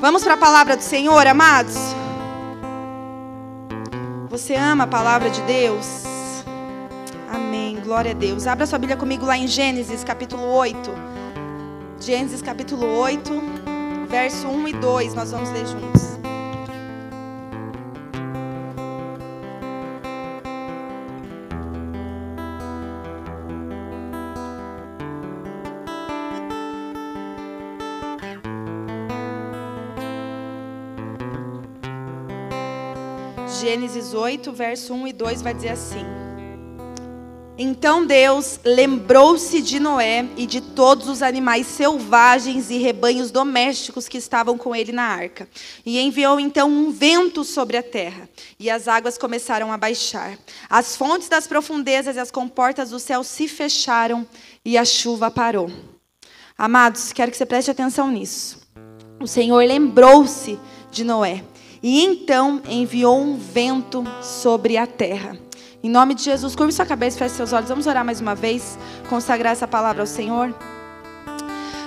Vamos para a palavra do Senhor, amados? Você ama a palavra de Deus? Amém. Glória a Deus. Abra sua Bíblia comigo lá em Gênesis, capítulo 8. Gênesis, capítulo 8, verso 1 e 2. Nós vamos ler juntos. Gênesis 8, verso 1 e 2 vai dizer assim: Então Deus lembrou-se de Noé e de todos os animais selvagens e rebanhos domésticos que estavam com ele na arca. E enviou então um vento sobre a terra, e as águas começaram a baixar. As fontes das profundezas e as comportas do céu se fecharam e a chuva parou. Amados, quero que você preste atenção nisso. O Senhor lembrou-se de Noé e então enviou um vento sobre a terra. Em nome de Jesus, curve sua cabeça, feche seus olhos. Vamos orar mais uma vez, consagrar essa palavra ao Senhor.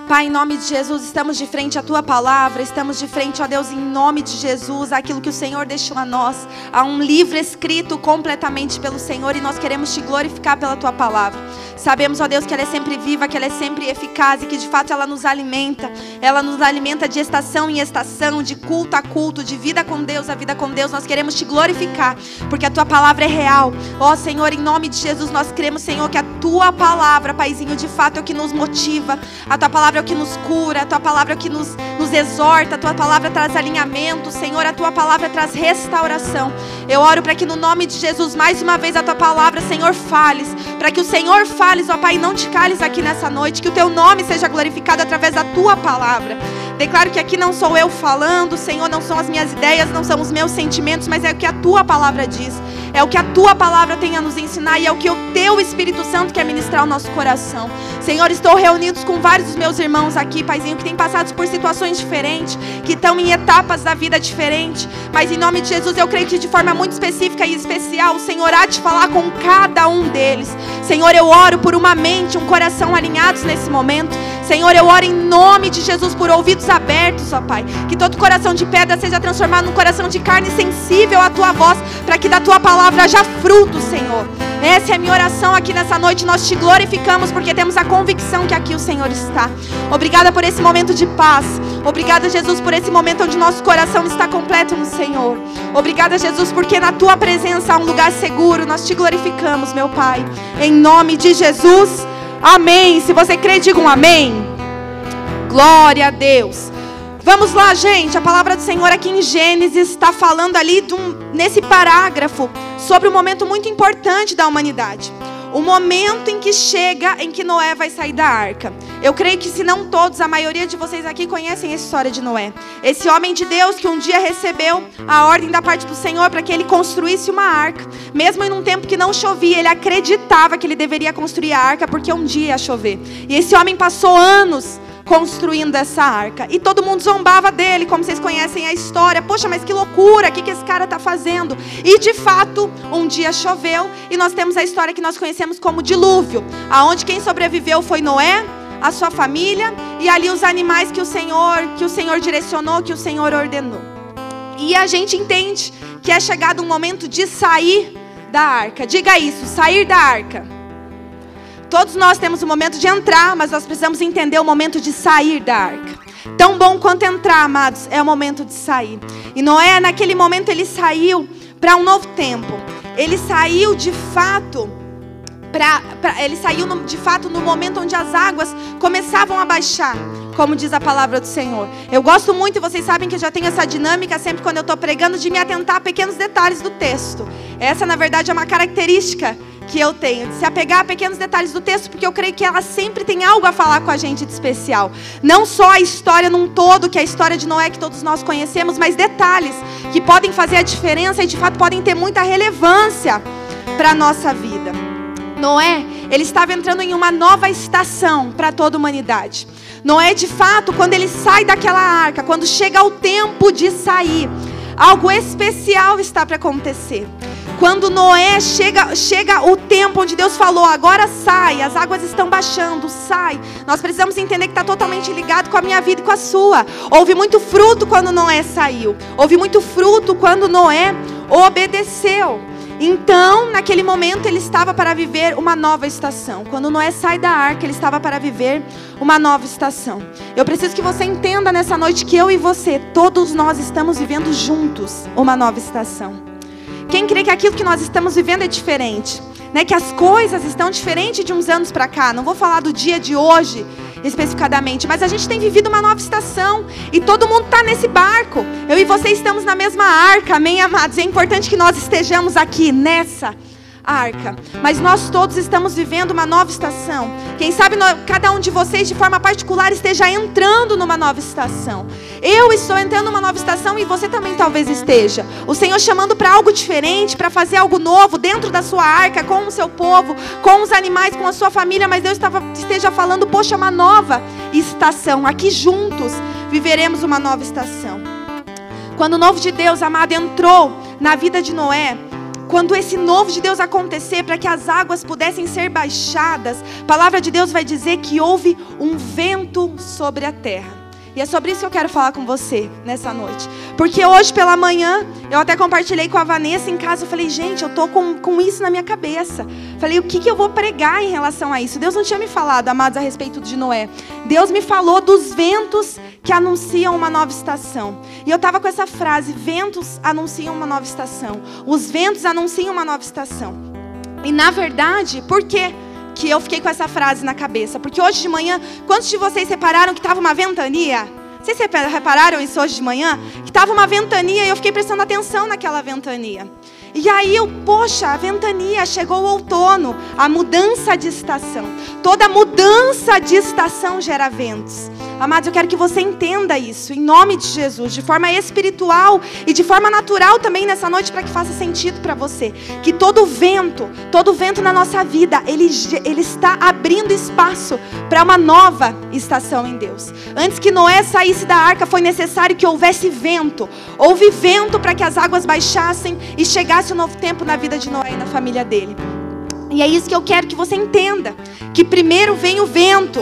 Pai, em nome de Jesus, estamos de frente à tua palavra, estamos de frente, ó Deus, em nome de Jesus, aquilo que o Senhor deixou a nós, a um livro escrito completamente pelo Senhor e nós queremos te glorificar pela tua palavra. Sabemos, ó Deus, que ela é sempre viva, que ela é sempre eficaz e que de fato ela nos alimenta. Ela nos alimenta de estação em estação, de culto a culto, de vida com Deus a vida com Deus. Nós queremos te glorificar, porque a tua palavra é real. Ó Senhor, em nome de Jesus, nós cremos, Senhor, que a tua palavra, Paizinho, de fato é o que nos motiva. A tua palavra é o que nos cura, a tua palavra é o que nos, nos exorta, a tua palavra traz alinhamento, Senhor, a tua palavra traz restauração. Eu oro para que no nome de Jesus, mais uma vez, a tua palavra, Senhor, fales, para que o Senhor fales, ó Pai, não te cales aqui nessa noite, que o teu nome seja glorificado através da tua palavra. Declaro que aqui não sou eu falando, Senhor, não são as minhas ideias, não são os meus sentimentos, mas é o que a tua palavra diz. É o que a tua palavra tem a nos ensinar e é o que o teu Espírito Santo quer ministrar ao nosso coração. Senhor, estou reunidos com vários dos meus irmãos aqui, Paizinho, que têm passado por situações diferentes, que estão em etapas da vida diferentes. Mas em nome de Jesus, eu creio que de forma muito específica e especial, o Senhor há de falar com cada um deles. Senhor, eu oro por uma mente, um coração alinhados nesse momento. Senhor, eu oro em nome de Jesus por ouvidos abertos, ó Pai. Que todo coração de pedra seja transformado num coração de carne sensível à tua voz, para que da tua palavra haja fruto, Senhor. Essa é a minha oração aqui nessa noite. Nós te glorificamos porque temos a convicção que aqui o Senhor está. Obrigada por esse momento de paz. Obrigada, Jesus, por esse momento onde nosso coração está completo no Senhor. Obrigada, Jesus, porque na tua presença há um lugar seguro. Nós te glorificamos, meu Pai. Em nome de Jesus. Amém. Se você crê, diga um amém. Glória a Deus. Vamos lá, gente. A palavra do Senhor aqui em Gênesis está falando ali um, nesse parágrafo sobre um momento muito importante da humanidade. O momento em que chega em que Noé vai sair da arca. Eu creio que, se não todos, a maioria de vocês aqui conhecem essa história de Noé. Esse homem de Deus que um dia recebeu a ordem da parte do Senhor para que ele construísse uma arca. Mesmo em um tempo que não chovia, ele acreditava que ele deveria construir a arca porque um dia ia chover. E esse homem passou anos construindo essa arca. E todo mundo zombava dele, como vocês conhecem a história. Poxa, mas que loucura, o que, que esse cara está fazendo? E de fato, um dia choveu e nós temos a história que nós conhecemos como dilúvio, aonde quem sobreviveu foi Noé, a sua família e ali os animais que o Senhor, que o Senhor direcionou, que o Senhor ordenou. E a gente entende que é chegado um momento de sair da arca. Diga isso, sair da arca. Todos nós temos o momento de entrar, mas nós precisamos entender o momento de sair da arca. Tão bom quanto entrar, amados, é o momento de sair. E Noé, naquele momento, ele saiu para um novo tempo. Ele saiu de fato Pra, pra, ele saiu no, de fato no momento onde as águas começavam a baixar, como diz a palavra do Senhor. Eu gosto muito, e vocês sabem que eu já tenho essa dinâmica sempre quando eu estou pregando, de me atentar a pequenos detalhes do texto. Essa, na verdade, é uma característica que eu tenho, de se apegar a pequenos detalhes do texto, porque eu creio que ela sempre tem algo a falar com a gente de especial. Não só a história num todo, que é a história de Noé que todos nós conhecemos, mas detalhes que podem fazer a diferença e de fato podem ter muita relevância para a nossa vida. Noé, ele estava entrando em uma nova estação para toda a humanidade. Noé, de fato, quando ele sai daquela arca, quando chega o tempo de sair, algo especial está para acontecer. Quando Noé chega, chega o tempo onde Deus falou, agora sai, as águas estão baixando, sai. Nós precisamos entender que está totalmente ligado com a minha vida e com a sua. Houve muito fruto quando Noé saiu. Houve muito fruto quando Noé obedeceu. Então, naquele momento, ele estava para viver uma nova estação. Quando Noé sai da arca, ele estava para viver uma nova estação. Eu preciso que você entenda nessa noite que eu e você, todos nós estamos vivendo juntos uma nova estação. Quem crê que aquilo que nós estamos vivendo é diferente, né? Que as coisas estão diferentes de uns anos para cá. Não vou falar do dia de hoje, especificadamente, mas a gente tem vivido uma nova estação e todo mundo está nesse barco. Eu e você estamos na mesma arca, amém, amados? É importante que nós estejamos aqui nessa arca. Mas nós todos estamos vivendo uma nova estação. Quem sabe cada um de vocês, de forma particular, esteja entrando numa nova estação. Eu estou entrando numa nova estação e você também talvez esteja. O Senhor chamando para algo diferente, para fazer algo novo dentro da sua arca, com o seu povo, com os animais, com a sua família. Mas Deus esteja falando, poxa, uma nova estação. Aqui juntos viveremos uma nova estação. Quando o novo de Deus, amado, entrou na vida de Noé, quando esse novo de Deus acontecer, para que as águas pudessem ser baixadas, a palavra de Deus vai dizer que houve um vento sobre a terra. E é sobre isso que eu quero falar com você nessa noite. Porque hoje pela manhã, eu até compartilhei com a Vanessa em casa. Eu falei, gente, eu tô com, com isso na minha cabeça. Falei, o que, que eu vou pregar em relação a isso? Deus não tinha me falado, amados, a respeito de Noé. Deus me falou dos ventos que anunciam uma nova estação. E eu estava com essa frase: ventos anunciam uma nova estação. Os ventos anunciam uma nova estação. E na verdade, por quê? Que eu fiquei com essa frase na cabeça. Porque hoje de manhã, quantos de vocês repararam que estava uma ventania? Vocês repararam isso hoje de manhã? Que estava uma ventania e eu fiquei prestando atenção naquela ventania. E aí eu, poxa, a ventania, chegou o outono, a mudança de estação. Toda mudança de estação gera ventos. Amados, eu quero que você entenda isso, em nome de Jesus, de forma espiritual e de forma natural também nessa noite, para que faça sentido para você. Que todo vento, todo vento na nossa vida, ele, ele está abrindo espaço para uma nova estação em Deus. Antes que Noé saísse da arca, foi necessário que houvesse vento. Houve vento para que as águas baixassem e chegasse um novo tempo na vida de Noé e na família dele. E é isso que eu quero que você entenda: que primeiro vem o vento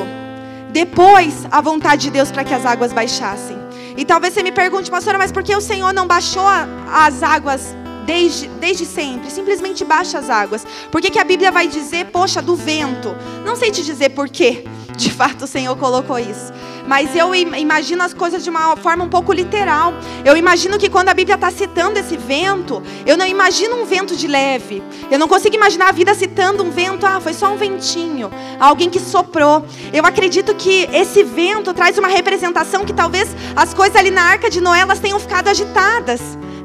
depois a vontade de Deus para que as águas baixassem. E talvez você me pergunte, pastora, mas por que o Senhor não baixou as águas desde, desde sempre? Simplesmente baixa as águas. Por que, que a Bíblia vai dizer, poxa, do vento? Não sei te dizer por quê. De fato, o Senhor colocou isso. Mas eu imagino as coisas de uma forma um pouco literal. Eu imagino que quando a Bíblia está citando esse vento, eu não imagino um vento de leve. Eu não consigo imaginar a vida citando um vento, ah, foi só um ventinho, alguém que soprou. Eu acredito que esse vento traz uma representação que talvez as coisas ali na arca de Noé elas tenham ficado agitadas.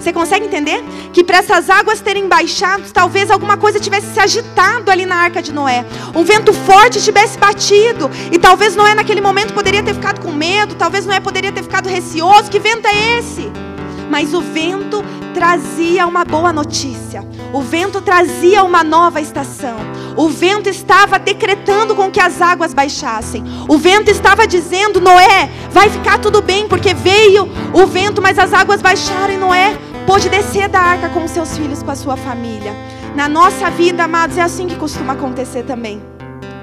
Você consegue entender? Que para essas águas terem baixado, talvez alguma coisa tivesse se agitado ali na arca de Noé. Um vento forte tivesse batido. E talvez Noé naquele momento poderia ter ficado com medo, talvez Noé poderia ter ficado receoso. Que vento é esse? Mas o vento trazia uma boa notícia. O vento trazia uma nova estação. O vento estava decretando com que as águas baixassem. O vento estava dizendo: Noé, vai ficar tudo bem, porque veio o vento, mas as águas baixaram e Noé pôde descer da arca com seus filhos, com a sua família. Na nossa vida, amados, é assim que costuma acontecer também.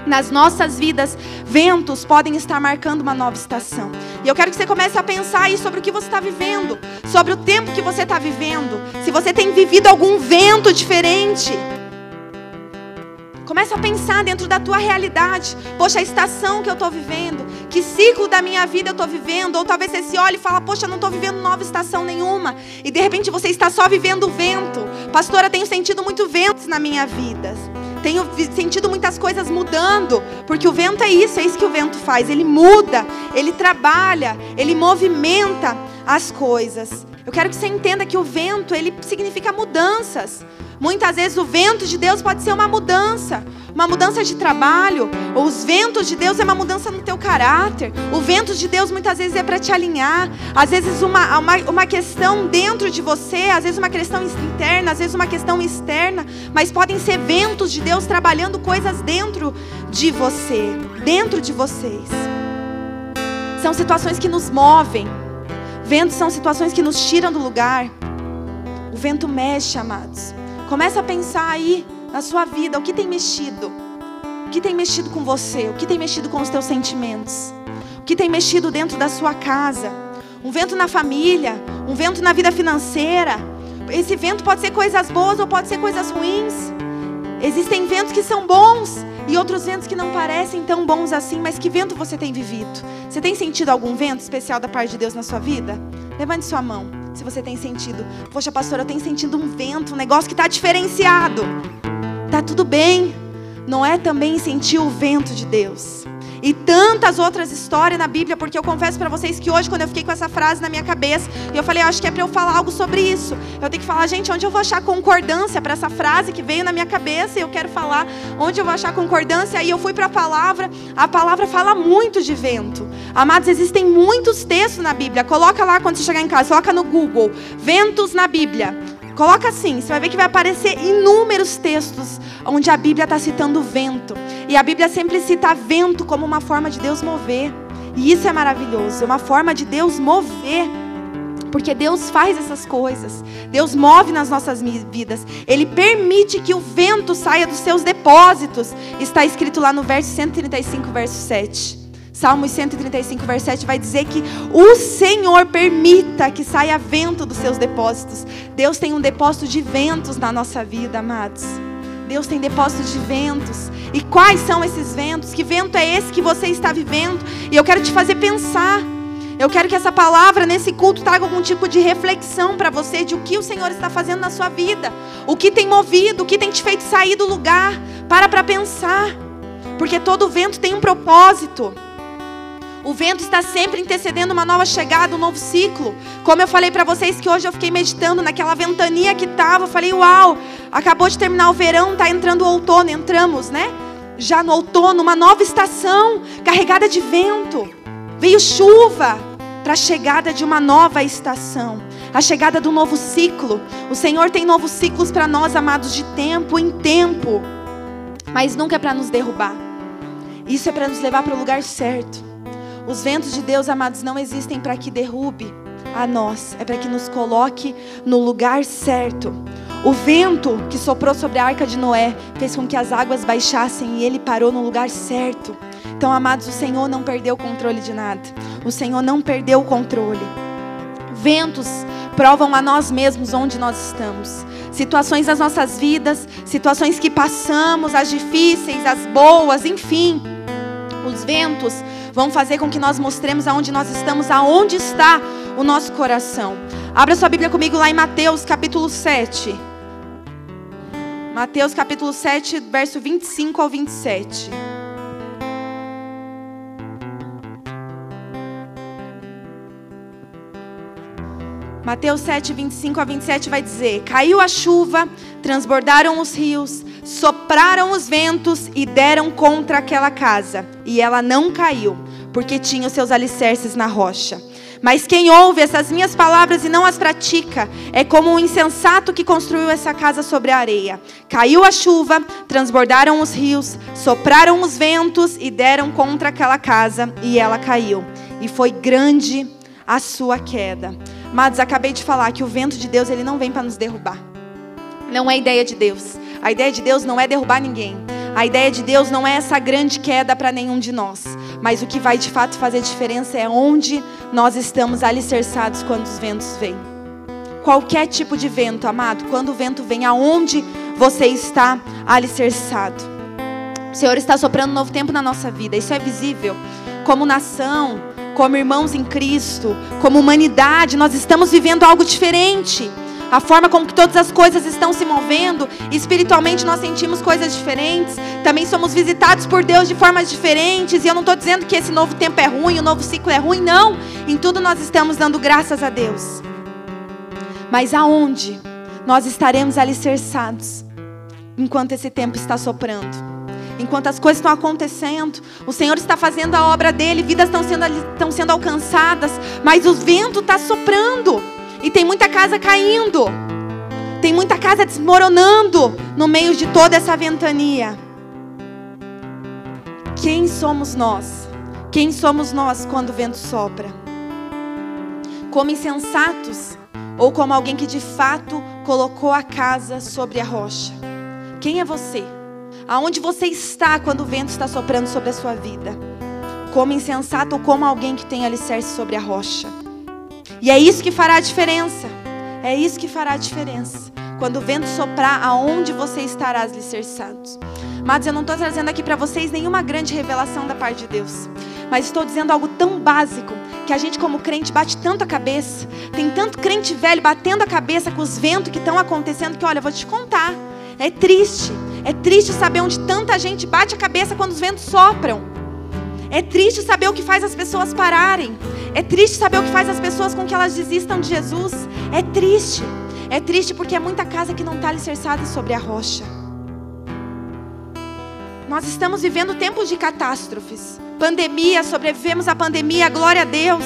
Nas nossas vidas, ventos podem estar marcando uma nova estação. E eu quero que você comece a pensar aí sobre o que você está vivendo, sobre o tempo que você está vivendo. Se você tem vivido algum vento diferente. Começa a pensar dentro da tua realidade. Poxa, a estação que eu estou vivendo, que ciclo da minha vida eu estou vivendo. Ou talvez você se olhe e fala, poxa, não estou vivendo nova estação nenhuma. E de repente você está só vivendo o vento. Pastora, tenho sentido muito ventos na minha vida. Tenho sentido muitas coisas mudando, porque o vento é isso, é isso que o vento faz. Ele muda, ele trabalha, ele movimenta as coisas. Eu quero que você entenda que o vento, ele significa mudanças. Muitas vezes o vento de Deus pode ser uma mudança, uma mudança de trabalho. Os ventos de Deus é uma mudança no teu caráter. O vento de Deus muitas vezes é para te alinhar. Às vezes uma, uma, uma questão dentro de você, às vezes uma questão interna, às vezes uma questão externa. Mas podem ser ventos de Deus trabalhando coisas dentro de você, dentro de vocês. São situações que nos movem. Ventos são situações que nos tiram do lugar. O vento mexe, amados. Começa a pensar aí na sua vida, o que tem mexido? O que tem mexido com você? O que tem mexido com os teus sentimentos? O que tem mexido dentro da sua casa? Um vento na família, um vento na vida financeira. Esse vento pode ser coisas boas ou pode ser coisas ruins. Existem ventos que são bons e outros ventos que não parecem tão bons assim, mas que vento você tem vivido? Você tem sentido algum vento especial da parte de Deus na sua vida? Levante sua mão, se você tem sentido. Poxa, pastora, eu tenho sentido um vento, um negócio que está diferenciado. Tá tudo bem. Não é também sentir o vento de Deus e tantas outras histórias na Bíblia, porque eu confesso para vocês que hoje, quando eu fiquei com essa frase na minha cabeça, e eu falei, eu acho que é para eu falar algo sobre isso. Eu tenho que falar, gente, onde eu vou achar concordância para essa frase que veio na minha cabeça e eu quero falar, onde eu vou achar concordância? Aí eu fui para a palavra, a palavra fala muito de vento. Amados, existem muitos textos na Bíblia. Coloca lá quando você chegar em casa, coloca no Google, ventos na Bíblia. Coloca assim, você vai ver que vai aparecer inúmeros textos onde a Bíblia está citando vento. E a Bíblia sempre cita vento como uma forma de Deus mover. E isso é maravilhoso, é uma forma de Deus mover. Porque Deus faz essas coisas. Deus move nas nossas vidas. Ele permite que o vento saia dos seus depósitos. Está escrito lá no verso 135, verso 7. Salmos 135, verso 7 vai dizer que o Senhor permita que saia vento dos seus depósitos. Deus tem um depósito de ventos na nossa vida, amados. Deus tem depósitos de ventos. E quais são esses ventos? Que vento é esse que você está vivendo? E eu quero te fazer pensar. Eu quero que essa palavra nesse culto traga algum tipo de reflexão para você de o que o Senhor está fazendo na sua vida. O que tem movido, o que tem te feito sair do lugar. Para para pensar. Porque todo vento tem um propósito. O vento está sempre intercedendo uma nova chegada, um novo ciclo. Como eu falei para vocês que hoje eu fiquei meditando naquela ventania que estava, eu falei, uau, acabou de terminar o verão, está entrando o outono, entramos, né? Já no outono, uma nova estação carregada de vento. Veio chuva para a chegada de uma nova estação, a chegada do novo ciclo. O Senhor tem novos ciclos para nós, amados, de tempo em tempo, mas nunca é para nos derrubar. Isso é para nos levar para o lugar certo. Os ventos de Deus, amados, não existem para que derrube a nós, é para que nos coloque no lugar certo. O vento que soprou sobre a arca de Noé fez com que as águas baixassem e ele parou no lugar certo. Então, amados, o Senhor não perdeu o controle de nada. O Senhor não perdeu o controle. Ventos provam a nós mesmos onde nós estamos. Situações das nossas vidas, situações que passamos, as difíceis, as boas, enfim. Os ventos vão fazer com que nós mostremos aonde nós estamos, aonde está o nosso coração. Abra sua Bíblia comigo lá em Mateus capítulo 7. Mateus capítulo 7, verso 25 ao 27. Mateus 7, 25 a 27 vai dizer: Caiu a chuva, transbordaram os rios, sopraram os ventos e deram contra aquela casa, e ela não caiu, porque tinha os seus alicerces na rocha. Mas quem ouve essas minhas palavras e não as pratica, é como um insensato que construiu essa casa sobre a areia. Caiu a chuva, transbordaram os rios, sopraram os ventos e deram contra aquela casa, e ela caiu. E foi grande a sua queda. Mas acabei de falar que o vento de Deus ele não vem para nos derrubar. Não é ideia de Deus. A ideia de Deus não é derrubar ninguém. A ideia de Deus não é essa grande queda para nenhum de nós. Mas o que vai de fato fazer diferença é onde nós estamos alicerçados quando os ventos vêm. Qualquer tipo de vento, amado, quando o vento vem, aonde você está alicerçado. O Senhor está soprando um novo tempo na nossa vida. Isso é visível. Como nação, como irmãos em Cristo, como humanidade, nós estamos vivendo algo diferente a forma como que todas as coisas estão se movendo, espiritualmente nós sentimos coisas diferentes, também somos visitados por Deus de formas diferentes, e eu não estou dizendo que esse novo tempo é ruim, o novo ciclo é ruim, não, em tudo nós estamos dando graças a Deus. Mas aonde nós estaremos alicerçados enquanto esse tempo está soprando? enquanto as coisas estão acontecendo, o Senhor está fazendo a obra dele, vidas estão sendo, estão sendo alcançadas, mas o vento está soprando. E tem muita casa caindo. Tem muita casa desmoronando no meio de toda essa ventania. Quem somos nós? Quem somos nós quando o vento sopra? Como insensatos ou como alguém que de fato colocou a casa sobre a rocha. Quem é você? Aonde você está quando o vento está soprando sobre a sua vida? Como insensato ou como alguém que tem alicerce sobre a rocha? E é isso que fará a diferença. É isso que fará a diferença. Quando o vento soprar, aonde você estará alicerçado? Mas eu não estou trazendo aqui para vocês nenhuma grande revelação da parte de Deus. Mas estou dizendo algo tão básico que a gente, como crente, bate tanto a cabeça. Tem tanto crente velho batendo a cabeça com os ventos que estão acontecendo que, olha, vou te contar. É triste. É triste saber onde tanta gente bate a cabeça quando os ventos sopram. É triste saber o que faz as pessoas pararem. É triste saber o que faz as pessoas com que elas desistam de Jesus. É triste. É triste porque é muita casa que não está alicerçada sobre a rocha. Nós estamos vivendo tempos de catástrofes. Pandemia, sobrevivemos à pandemia, glória a Deus.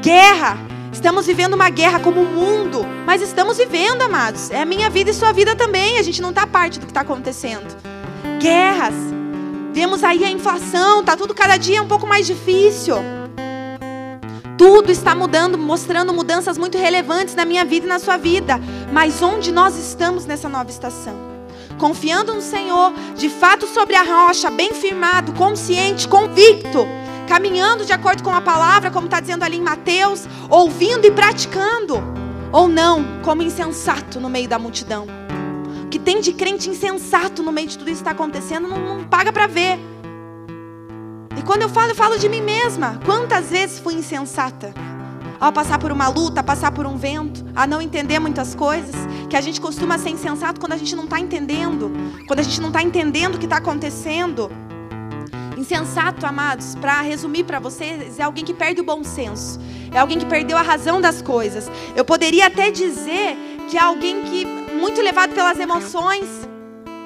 Guerra. Estamos vivendo uma guerra como o mundo, mas estamos vivendo, amados. É a minha vida e sua vida também. A gente não está parte do que está acontecendo. Guerras. Vemos aí a inflação, está tudo cada dia um pouco mais difícil. Tudo está mudando, mostrando mudanças muito relevantes na minha vida e na sua vida. Mas onde nós estamos nessa nova estação? confiando no Senhor, de fato sobre a rocha, bem firmado, consciente, convicto, caminhando de acordo com a palavra, como está dizendo ali em Mateus, ouvindo e praticando, ou não, como insensato no meio da multidão. Que tem de crente insensato no meio de tudo isso que está acontecendo, não, não paga para ver. E quando eu falo, eu falo de mim mesma. Quantas vezes fui insensata? ao passar por uma luta, a passar por um vento, a não entender muitas coisas, que a gente costuma ser insensato quando a gente não está entendendo, quando a gente não está entendendo o que está acontecendo. Insensato, amados, para resumir para vocês, é alguém que perde o bom senso, é alguém que perdeu a razão das coisas. Eu poderia até dizer que é alguém que muito levado pelas emoções,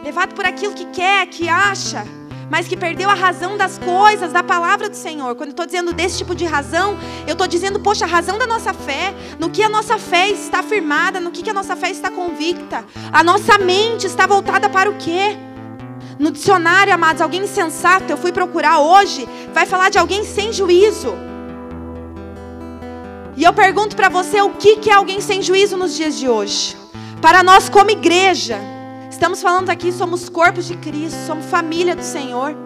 levado por aquilo que quer, que acha mas que perdeu a razão das coisas, da palavra do Senhor. Quando eu estou dizendo desse tipo de razão, eu estou dizendo, poxa, a razão da nossa fé, no que a nossa fé está firmada, no que, que a nossa fé está convicta. A nossa mente está voltada para o quê? No dicionário, amados, alguém insensato, eu fui procurar hoje, vai falar de alguém sem juízo. E eu pergunto para você, o que, que é alguém sem juízo nos dias de hoje? Para nós, como igreja, Estamos falando aqui, somos corpos de Cristo, somos família do Senhor.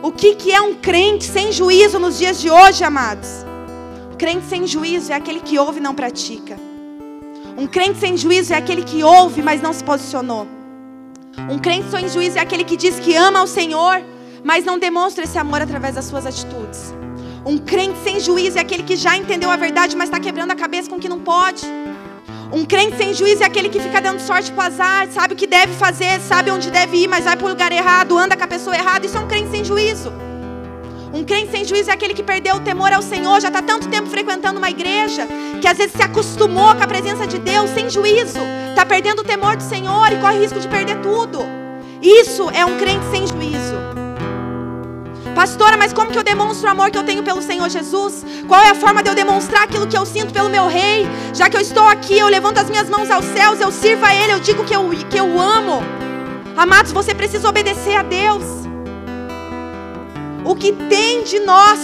O que, que é um crente sem juízo nos dias de hoje, amados? Um crente sem juízo é aquele que ouve e não pratica. Um crente sem juízo é aquele que ouve, mas não se posicionou. Um crente sem juízo é aquele que diz que ama ao Senhor, mas não demonstra esse amor através das suas atitudes. Um crente sem juízo é aquele que já entendeu a verdade, mas está quebrando a cabeça com o que não pode. Um crente sem juízo é aquele que fica dando sorte para azar, sabe o que deve fazer, sabe onde deve ir, mas vai para o lugar errado, anda com a pessoa errada. Isso é um crente sem juízo. Um crente sem juízo é aquele que perdeu o temor ao Senhor, já está tanto tempo frequentando uma igreja, que às vezes se acostumou com a presença de Deus sem juízo, está perdendo o temor do Senhor e corre risco de perder tudo. Isso é um crente sem juízo. Pastora, mas como que eu demonstro o amor que eu tenho pelo Senhor Jesus? Qual é a forma de eu demonstrar aquilo que eu sinto pelo meu rei? Já que eu estou aqui, eu levanto as minhas mãos aos céus, eu sirvo a Ele, eu digo que eu, que eu amo. Amados, você precisa obedecer a Deus. O que tem de nós,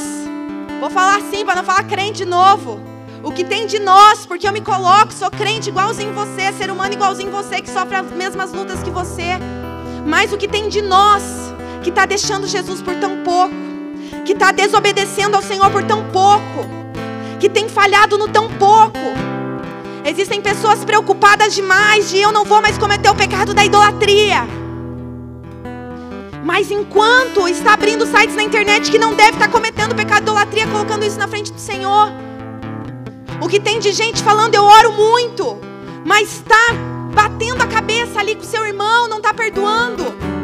vou falar assim para não falar crente de novo. O que tem de nós, porque eu me coloco, sou crente igualzinho você, ser humano igualzinho você, que sofre as mesmas lutas que você. Mas o que tem de nós que está deixando Jesus por tão pouco, que está desobedecendo ao Senhor por tão pouco, que tem falhado no tão pouco. Existem pessoas preocupadas demais de eu não vou mais cometer o pecado da idolatria. Mas enquanto está abrindo sites na internet que não deve estar cometendo o pecado da idolatria, colocando isso na frente do Senhor. O que tem de gente falando, eu oro muito, mas está batendo a cabeça ali com seu irmão, não está perdoando.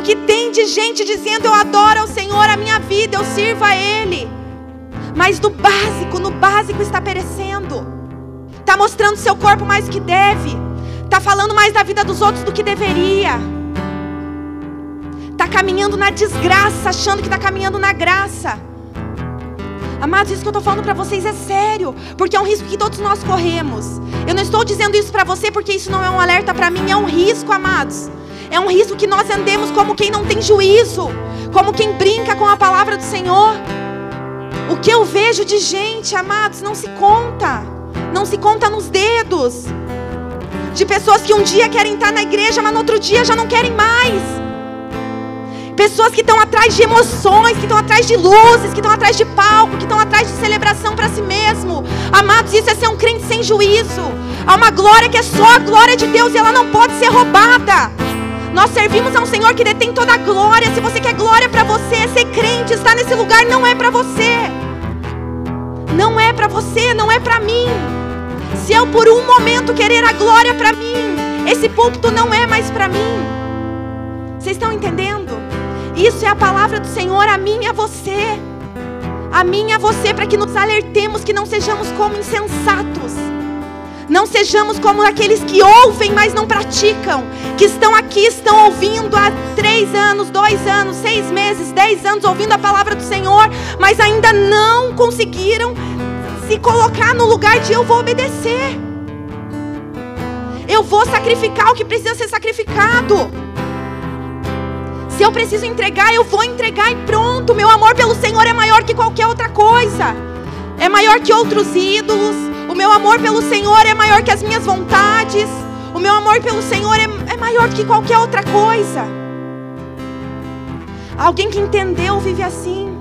O que tem de gente dizendo eu adoro ao Senhor a minha vida, eu sirvo a Ele. Mas no básico, no básico está perecendo. Está mostrando seu corpo mais do que deve. Está falando mais da vida dos outros do que deveria. Está caminhando na desgraça, achando que está caminhando na graça. Amados, isso que eu estou falando para vocês é sério, porque é um risco que todos nós corremos. Eu não estou dizendo isso para você porque isso não é um alerta para mim, é um risco, amados. É um risco que nós andemos como quem não tem juízo, como quem brinca com a palavra do Senhor. O que eu vejo de gente, amados, não se conta, não se conta nos dedos. de pessoas que um dia querem estar na igreja, mas no outro dia já não querem mais. Pessoas que estão atrás de emoções, que estão atrás de luzes, que estão atrás de palco, que estão atrás de celebração para si mesmo. Amados, isso é ser um crente sem juízo. Há uma glória que é só a glória de Deus e ela não pode ser roubada. Nós servimos a um Senhor que detém toda a glória. Se você quer glória para você, ser crente, estar nesse lugar não é para você. Não é para você, não é para mim. Se eu por um momento querer a glória para mim, esse púlpito não é mais para mim. Vocês estão entendendo? Isso é a palavra do Senhor a mim e a você. A mim e a você, para que nos alertemos que não sejamos como insensatos. Não sejamos como aqueles que ouvem, mas não praticam. Que estão aqui, estão ouvindo há três anos, dois anos, seis meses, dez anos, ouvindo a palavra do Senhor, mas ainda não conseguiram se colocar no lugar de eu vou obedecer. Eu vou sacrificar o que precisa ser sacrificado. Se eu preciso entregar, eu vou entregar e pronto. Meu amor pelo Senhor é maior que qualquer outra coisa. É maior que outros ídolos. O meu amor pelo Senhor é maior que as minhas vontades. O meu amor pelo Senhor é, é maior que qualquer outra coisa. Alguém que entendeu vive assim.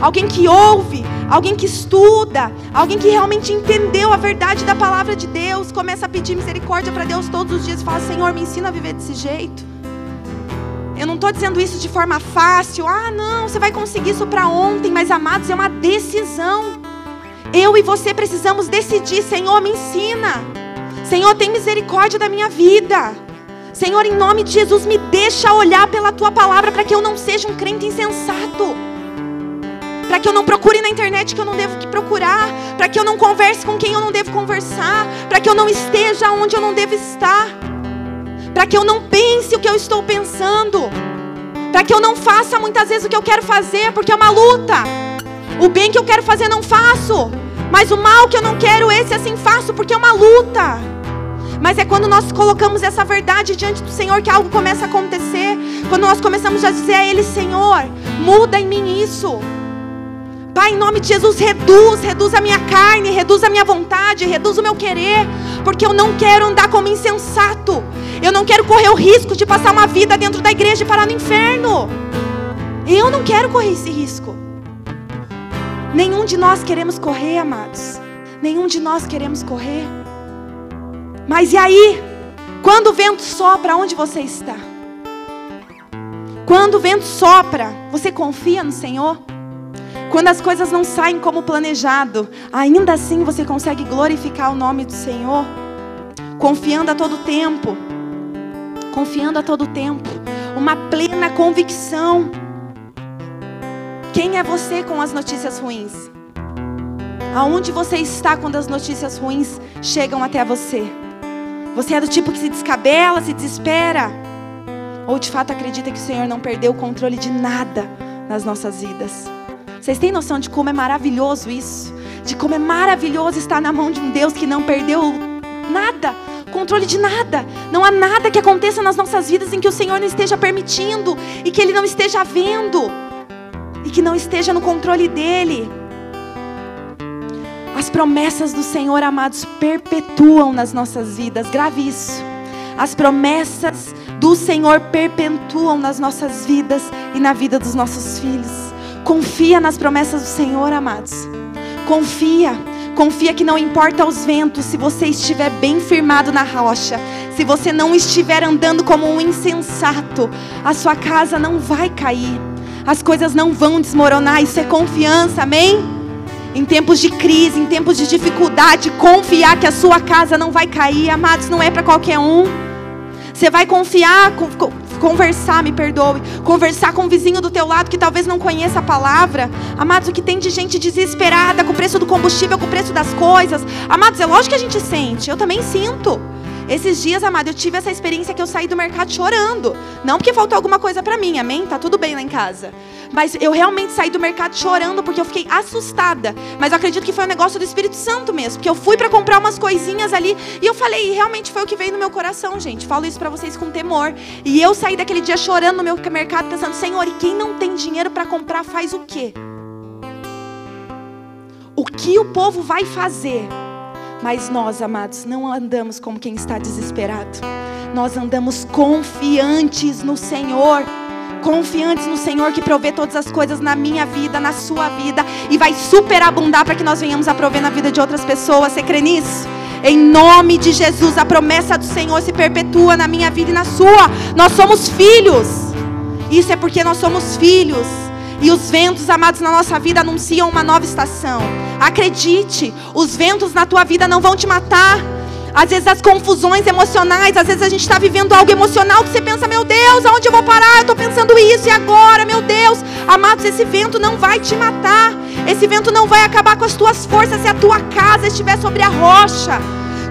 Alguém que ouve, alguém que estuda, alguém que realmente entendeu a verdade da palavra de Deus, começa a pedir misericórdia para Deus todos os dias e fala: Senhor, me ensina a viver desse jeito. Eu não estou dizendo isso de forma fácil. Ah, não, você vai conseguir isso para ontem. Mas, amados, é uma decisão. Eu e você precisamos decidir. Senhor, me ensina. Senhor, tem misericórdia da minha vida. Senhor, em nome de Jesus, me deixa olhar pela tua palavra para que eu não seja um crente insensato. Para que eu não procure na internet que eu não devo procurar. Para que eu não converse com quem eu não devo conversar. Para que eu não esteja onde eu não devo estar para que eu não pense o que eu estou pensando, para que eu não faça muitas vezes o que eu quero fazer, porque é uma luta. O bem que eu quero fazer não faço, mas o mal que eu não quero, esse assim faço, porque é uma luta. Mas é quando nós colocamos essa verdade diante do Senhor que algo começa a acontecer. Quando nós começamos a dizer a Ele, Senhor, muda em mim isso. Pai, em nome de Jesus, reduz, reduz a minha carne, reduz a minha vontade, reduz o meu querer, porque eu não quero andar como insensato. Eu não quero correr o risco de passar uma vida dentro da igreja e parar no inferno. Eu não quero correr esse risco. Nenhum de nós queremos correr, amados. Nenhum de nós queremos correr. Mas e aí? Quando o vento sopra, onde você está? Quando o vento sopra, você confia no Senhor? Quando as coisas não saem como planejado, ainda assim você consegue glorificar o nome do Senhor, confiando a todo tempo, confiando a todo tempo, uma plena convicção. Quem é você com as notícias ruins? Aonde você está quando as notícias ruins chegam até você? Você é do tipo que se descabela, se desespera? Ou de fato acredita que o Senhor não perdeu o controle de nada nas nossas vidas? Vocês têm noção de como é maravilhoso isso? De como é maravilhoso estar na mão de um Deus que não perdeu nada, controle de nada. Não há nada que aconteça nas nossas vidas em que o Senhor não esteja permitindo e que Ele não esteja vendo e que não esteja no controle dele. As promessas do Senhor, amados, perpetuam nas nossas vidas. Grave isso. As promessas do Senhor perpetuam nas nossas vidas e na vida dos nossos filhos. Confia nas promessas do Senhor, amados. Confia. Confia que não importa os ventos, se você estiver bem firmado na rocha, se você não estiver andando como um insensato, a sua casa não vai cair, as coisas não vão desmoronar. Isso é confiança, amém? Em tempos de crise, em tempos de dificuldade, confiar que a sua casa não vai cair, amados, não é para qualquer um. Você vai confiar, conversar, me perdoe, conversar com o vizinho do teu lado que talvez não conheça a palavra. Amados, o que tem de gente desesperada com o preço do combustível, com o preço das coisas. Amados, é lógico que a gente sente, eu também sinto. Esses dias, amado, eu tive essa experiência que eu saí do mercado chorando. Não porque faltou alguma coisa para mim, amém? Tá tudo bem lá em casa. Mas eu realmente saí do mercado chorando porque eu fiquei assustada. Mas eu acredito que foi um negócio do Espírito Santo mesmo. Porque eu fui para comprar umas coisinhas ali e eu falei, e realmente foi o que veio no meu coração, gente. Falo isso para vocês com temor. E eu saí daquele dia chorando no meu mercado pensando, Senhor, e quem não tem dinheiro para comprar faz o quê? O que o povo vai fazer Mas nós, amados, não andamos como quem está desesperado. Nós andamos confiantes no Senhor. Confiantes no Senhor que provê todas as coisas na minha vida, na sua vida e vai superabundar para que nós venhamos a prover na vida de outras pessoas. Você crê nisso? Em nome de Jesus, a promessa do Senhor se perpetua na minha vida e na sua. Nós somos filhos. Isso é porque nós somos filhos. E os ventos, amados, na nossa vida anunciam uma nova estação. Acredite, os ventos na tua vida não vão te matar. Às vezes as confusões emocionais, às vezes a gente está vivendo algo emocional que você pensa, meu Deus, aonde eu vou parar? Eu estou pensando isso e agora, meu Deus. Amados, esse vento não vai te matar. Esse vento não vai acabar com as tuas forças se a tua casa estiver sobre a rocha.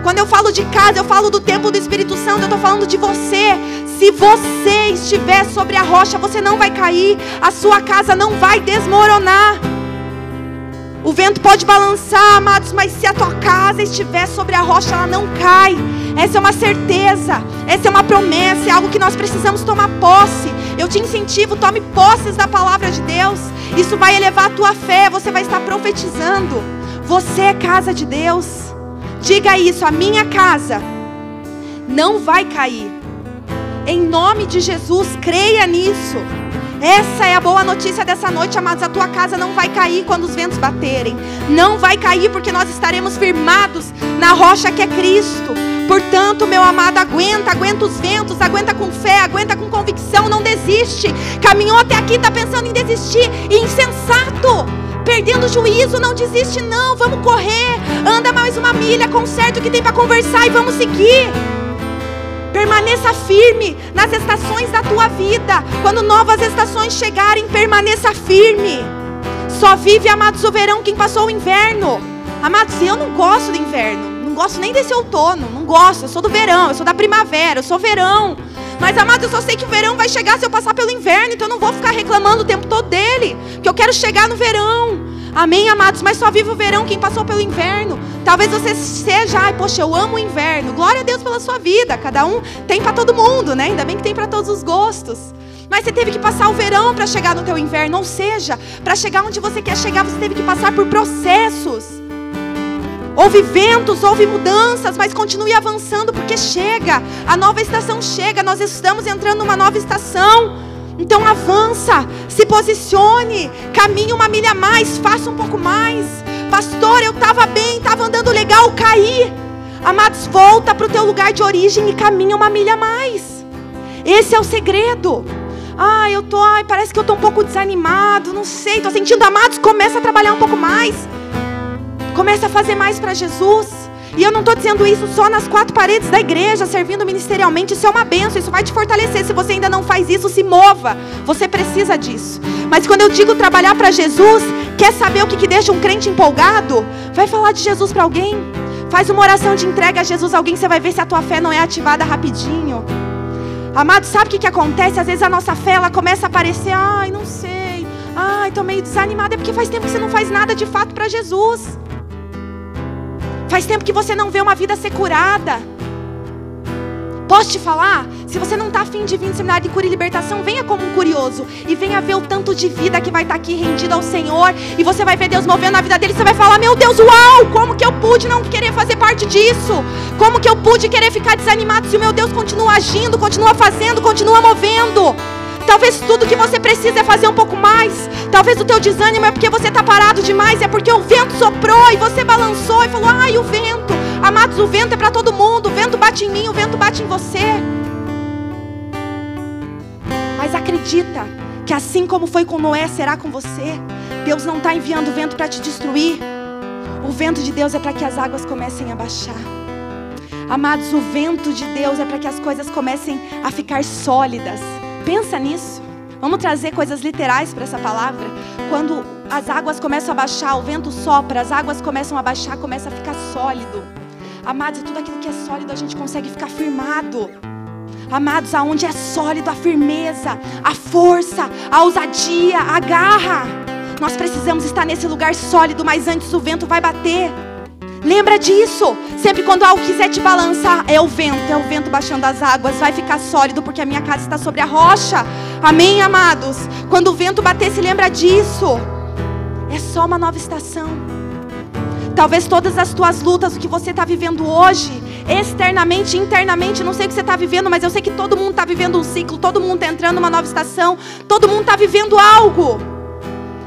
Quando eu falo de casa, eu falo do templo do Espírito Santo, eu estou falando de você. Se você estiver sobre a rocha, você não vai cair, a sua casa não vai desmoronar. O vento pode balançar, amados, mas se a tua casa estiver sobre a rocha, ela não cai. Essa é uma certeza, essa é uma promessa, é algo que nós precisamos tomar posse. Eu te incentivo, tome posses da palavra de Deus. Isso vai elevar a tua fé, você vai estar profetizando. Você é casa de Deus. Diga isso, a minha casa não vai cair. Em nome de Jesus, creia nisso. Essa é a boa notícia dessa noite, amados. A tua casa não vai cair quando os ventos baterem. Não vai cair porque nós estaremos firmados na rocha que é Cristo. Portanto, meu amado, aguenta, aguenta os ventos, aguenta com fé, aguenta com convicção, não desiste. Caminhou até aqui, está pensando em desistir. Insensato, perdendo o juízo, não desiste, não. Vamos correr, anda mais uma milha, conserta o que tem para conversar e vamos seguir. Permaneça firme nas estações da tua vida. Quando novas estações chegarem, permaneça firme. Só vive, amados, o verão quem passou o inverno. Amados, eu não gosto do inverno. Não gosto nem desse outono. Não gosto. Eu sou do verão. Eu sou da primavera. Eu sou verão. Mas, amados, eu só sei que o verão vai chegar se eu passar pelo inverno. Então eu não vou ficar reclamando o tempo todo dele. Que eu quero chegar no verão. Amém, amados? Mas só vive o verão quem passou pelo inverno. Talvez você seja, ai, poxa, eu amo o inverno. Glória a Deus pela sua vida. Cada um tem para todo mundo, né? Ainda bem que tem para todos os gostos. Mas você teve que passar o verão para chegar no teu inverno, ou seja, para chegar onde você quer chegar, você teve que passar por processos. Houve ventos, houve mudanças, mas continue avançando porque chega. A nova estação chega, nós estamos entrando numa nova estação. Então avança, se posicione, caminhe uma milha a mais, faça um pouco mais. Pastor, eu estava bem, estava andando legal, caí. Amados, volta para o teu lugar de origem e caminha uma milha a mais. Esse é o segredo. Ah, eu tô, ai, parece que eu tô um pouco desanimado, não sei, tô sentindo amados, começa a trabalhar um pouco mais. Começa a fazer mais para Jesus. E eu não estou dizendo isso só nas quatro paredes da igreja, servindo ministerialmente. Isso é uma benção, isso vai te fortalecer. Se você ainda não faz isso, se mova. Você precisa disso. Mas quando eu digo trabalhar para Jesus, quer saber o que, que deixa um crente empolgado? Vai falar de Jesus para alguém. Faz uma oração de entrega a Jesus a alguém, você vai ver se a tua fé não é ativada rapidinho. Amado, sabe o que, que acontece? Às vezes a nossa fé ela começa a aparecer, ai, não sei, ai, estou meio desanimada. É porque faz tempo que você não faz nada de fato para Jesus. Faz tempo que você não vê uma vida ser curada. Posso te falar? Se você não está afim de vir no seminário de cura e libertação, venha como um curioso e venha ver o tanto de vida que vai estar tá aqui rendido ao Senhor. E você vai ver Deus movendo a vida dele. Você vai falar: Meu Deus, uau! Como que eu pude não querer fazer parte disso? Como que eu pude querer ficar desanimado se o meu Deus continua agindo, continua fazendo, continua movendo? Talvez tudo que você precisa é fazer um pouco mais. Talvez o teu desânimo é porque você está parado demais, é porque o vento soprou e você balançou e falou: "Ai, o vento". Amados, o vento é para todo mundo. O vento bate em mim, o vento bate em você. Mas acredita que assim como foi com Noé, será com você. Deus não está enviando vento para te destruir. O vento de Deus é para que as águas comecem a baixar. Amados, o vento de Deus é para que as coisas comecem a ficar sólidas. Pensa nisso. Vamos trazer coisas literais para essa palavra. Quando as águas começam a baixar, o vento sopra, as águas começam a baixar, começa a ficar sólido. Amados, tudo aquilo que é sólido a gente consegue ficar firmado. Amados, aonde é sólido a firmeza, a força, a ousadia, a garra. Nós precisamos estar nesse lugar sólido, mas antes o vento vai bater. Lembra disso. Sempre quando algo quiser te balançar, é o vento, é o vento baixando as águas. Vai ficar sólido porque a minha casa está sobre a rocha. Amém, amados? Quando o vento bater, se lembra disso. É só uma nova estação. Talvez todas as tuas lutas, o que você está vivendo hoje, externamente, internamente, não sei o que você está vivendo, mas eu sei que todo mundo está vivendo um ciclo, todo mundo está entrando numa nova estação, todo mundo está vivendo algo.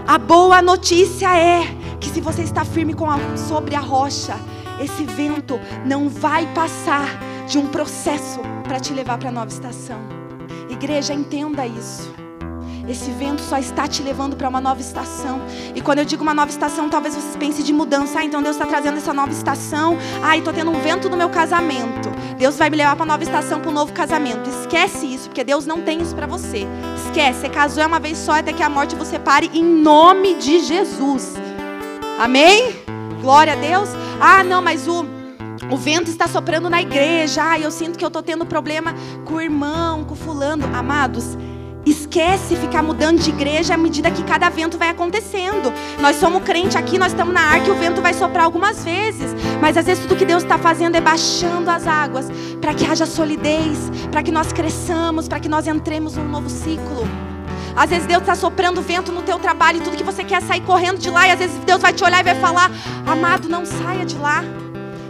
A boa notícia é que se você está firme a, sobre a rocha, esse vento não vai passar de um processo para te levar para a nova estação. Igreja, entenda isso. Esse vento só está te levando para uma nova estação. E quando eu digo uma nova estação, talvez vocês pensem de mudança. Ah, então Deus está trazendo essa nova estação. Ah, estou tendo um vento no meu casamento. Deus vai me levar para uma nova estação, para um novo casamento. Esquece isso, porque Deus não tem isso para você. Esquece. Você casou é uma vez só até que a morte você pare em nome de Jesus. Amém? Glória a Deus. Ah, não, mas o o vento está soprando na igreja. Ah, eu sinto que eu estou tendo problema com o irmão, com o fulano. Amados, Esquece ficar mudando de igreja à medida que cada vento vai acontecendo. Nós somos crente aqui, nós estamos na arca e o vento vai soprar algumas vezes. Mas às vezes tudo que Deus está fazendo é baixando as águas para que haja solidez, para que nós cresçamos, para que nós entremos num novo ciclo. Às vezes Deus está soprando vento no teu trabalho e tudo que você quer é sair correndo de lá. E às vezes Deus vai te olhar e vai falar: Amado, não saia de lá.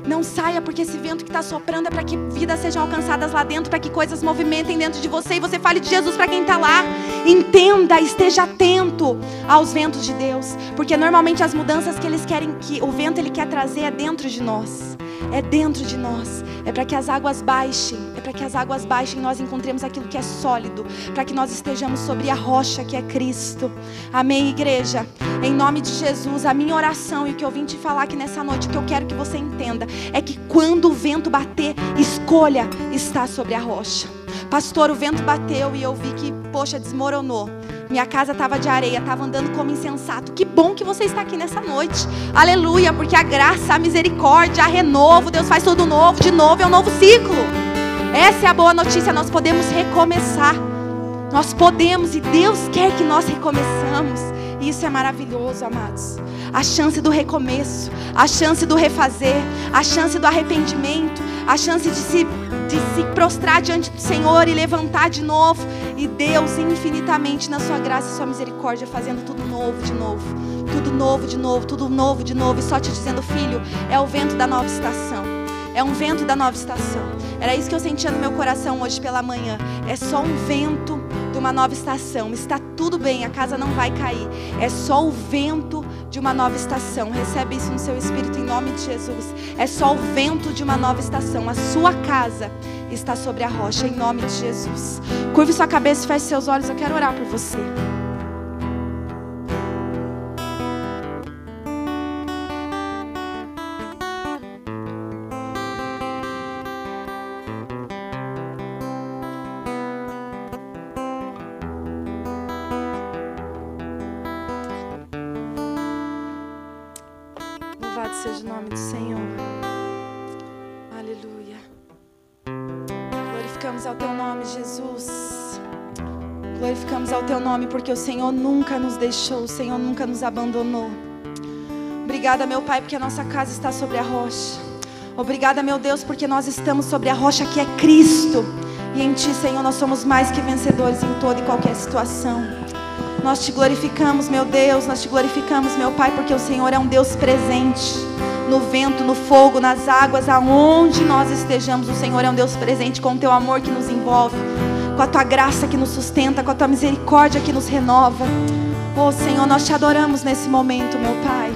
Não saia, porque esse vento que está soprando é para que vidas sejam alcançadas lá dentro, para que coisas movimentem dentro de você e você fale de Jesus para quem está lá. Entenda, esteja atento aos ventos de Deus, porque normalmente as mudanças que eles querem, que o vento ele quer trazer é dentro de nós é dentro de nós. É para que as águas baixem, é para que as águas baixem e nós encontremos aquilo que é sólido, para que nós estejamos sobre a rocha que é Cristo. Amém, igreja? Em nome de Jesus, a minha oração e o que eu vim te falar aqui nessa noite, o que eu quero que você entenda, é que quando o vento bater, escolha estar sobre a rocha. Pastor, o vento bateu e eu vi que, poxa, desmoronou. Minha casa estava de areia, estava andando como insensato. Que bom que você está aqui nessa noite. Aleluia, porque a graça, a misericórdia, a renovo, Deus faz tudo novo, de novo é um novo ciclo. Essa é a boa notícia, nós podemos recomeçar. Nós podemos e Deus quer que nós recomeçamos. Isso é maravilhoso, amados. A chance do recomeço, a chance do refazer, a chance do arrependimento, a chance de se de se prostrar diante do Senhor e levantar de novo. E Deus, infinitamente, na sua graça e sua misericórdia, fazendo tudo novo de novo. Tudo novo de novo, tudo novo de novo. E só te dizendo, filho, é o vento da nova estação. É um vento da nova estação. Era isso que eu sentia no meu coração hoje pela manhã. É só um vento de uma nova estação. Está tudo bem, a casa não vai cair. É só o vento de uma nova estação. Recebe isso no seu espírito em nome de Jesus. É só o vento de uma nova estação. A sua casa está sobre a rocha em nome de Jesus. Curve sua cabeça e feche seus olhos. Eu quero orar por você. Nome, porque o Senhor nunca nos deixou, o Senhor nunca nos abandonou. Obrigada, meu Pai, porque a nossa casa está sobre a rocha. Obrigada, meu Deus, porque nós estamos sobre a rocha que é Cristo. E em Ti, Senhor, nós somos mais que vencedores em toda e qualquer situação. Nós te glorificamos, meu Deus, nós te glorificamos, meu Pai, porque o Senhor é um Deus presente. No vento, no fogo, nas águas, aonde nós estejamos, o Senhor é um Deus presente com o teu amor que nos envolve com a tua graça que nos sustenta, com a tua misericórdia que nos renova. Oh Senhor, nós te adoramos nesse momento, meu Pai.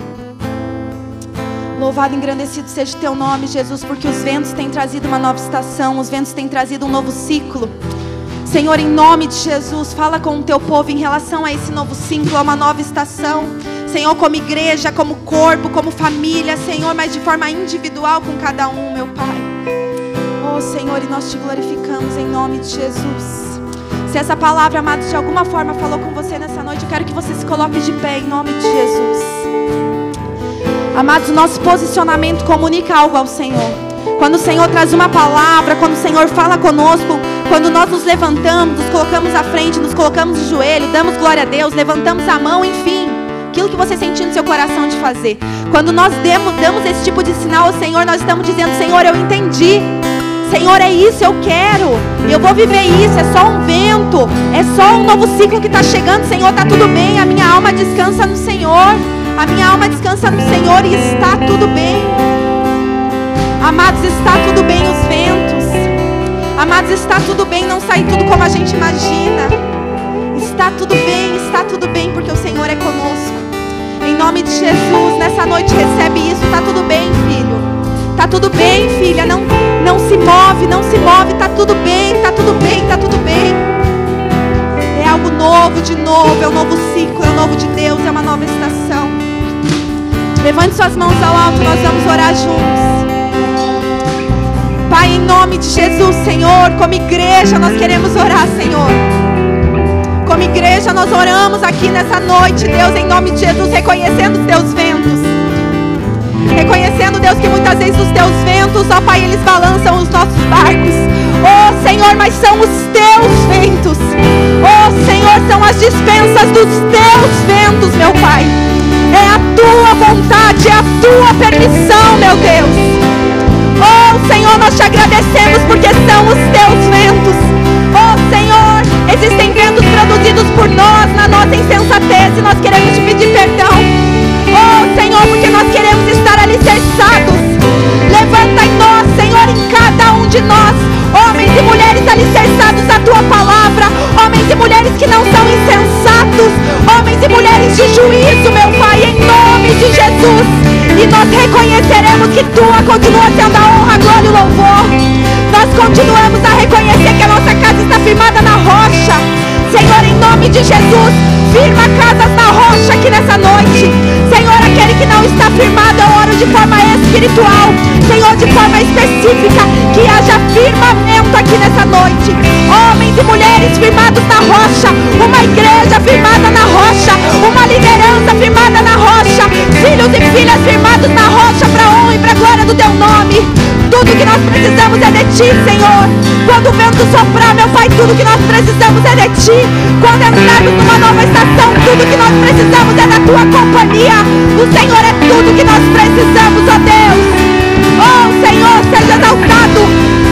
Louvado e engrandecido seja o teu nome, Jesus, porque os ventos têm trazido uma nova estação, os ventos têm trazido um novo ciclo. Senhor, em nome de Jesus, fala com o teu povo em relação a esse novo ciclo, a uma nova estação. Senhor, como igreja, como corpo, como família, Senhor, mas de forma individual com cada um, meu Pai. Oh Senhor, e nós te glorificamos em nome de Jesus. Se essa palavra, amados, de alguma forma falou com você nessa noite, eu quero que você se coloque de pé em nome de Jesus. Amados, nosso posicionamento comunica algo ao Senhor. Quando o Senhor traz uma palavra, quando o Senhor fala conosco, quando nós nos levantamos, nos colocamos à frente, nos colocamos de joelho, damos glória a Deus, levantamos a mão, enfim, aquilo que você sentiu no seu coração de fazer. Quando nós demos, damos esse tipo de sinal ao Senhor, nós estamos dizendo: Senhor, eu entendi. Senhor, é isso, eu quero. Eu vou viver isso. É só um vento. É só um novo ciclo que está chegando. Senhor, está tudo bem. A minha alma descansa no Senhor. A minha alma descansa no Senhor e está tudo bem. Amados, está tudo bem os ventos. Amados, está tudo bem não sair tudo como a gente imagina. Está tudo bem, está tudo bem porque o Senhor é conosco. Em nome de Jesus, nessa noite recebe isso. Está tudo bem, filho. Está tudo bem, filha. Não, não se move, não se move. Está tudo bem, está tudo bem, está tudo bem. É algo novo de novo, é um novo ciclo, é um novo de Deus, é uma nova estação. Levante suas mãos ao alto, nós vamos orar juntos. Pai, em nome de Jesus, Senhor, como igreja nós queremos orar, Senhor. Como igreja nós oramos aqui nessa noite, Deus, em nome de Jesus, reconhecendo os teus ventos. Reconhecendo, Deus, que muitas vezes os teus ventos, ó Pai, eles balançam os nossos barcos. Oh Senhor, mas são os teus ventos. Oh Senhor, são as dispensas dos teus ventos, meu Pai. É a tua vontade, é a tua permissão, meu Deus. Oh Senhor, nós te agradecemos porque são os teus ventos. Oh Senhor, existem ventos produzidos por nós na nossa insensatez e nós queremos te pedir perdão. Oh Senhor, porque nós queremos estar alicerçados. Levanta em nós, Senhor, em cada um de nós, homens e mulheres alicerçados à tua palavra, homens e mulheres que não são insensatos, homens e mulheres de juízo, meu Pai, em nome de Jesus. E nós reconheceremos que tua continua sendo a honra, a glória e o louvor. Nós continuamos a reconhecer que a nossa casa está firmada na rocha. Senhor, em nome de Jesus, firma casas na rocha aqui nessa noite. Senhor, aquele que não está firmado, eu oro de forma espiritual. Senhor, de forma específica, que haja firmamento aqui nessa noite. Homens e mulheres firmados na rocha. Uma igreja firmada na rocha. Uma liderança firmada na rocha. Filhos e filhas firmados na rocha para e para glória do teu nome. Tudo que nós precisamos é de ti, Senhor. Quando o vento soprar, meu Pai, tudo que nós precisamos é de ti. Quando entrarmos numa nova estação, tudo que nós precisamos é da tua companhia. O Senhor é tudo que nós precisamos, ó Deus. Oh Senhor, seja exaltado,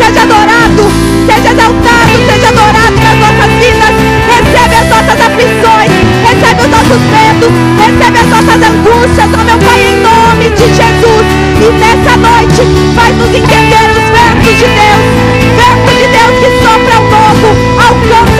seja adorado, seja exaltado, seja adorado nas nossas vidas. Recebe as nossas aflições, recebe os nossos medos, recebe as nossas angústias, ó meu Pai, em nome de Jesus. E nessa noite, faz nos entender os versos de Deus, versos de Deus que sopra o ao alcança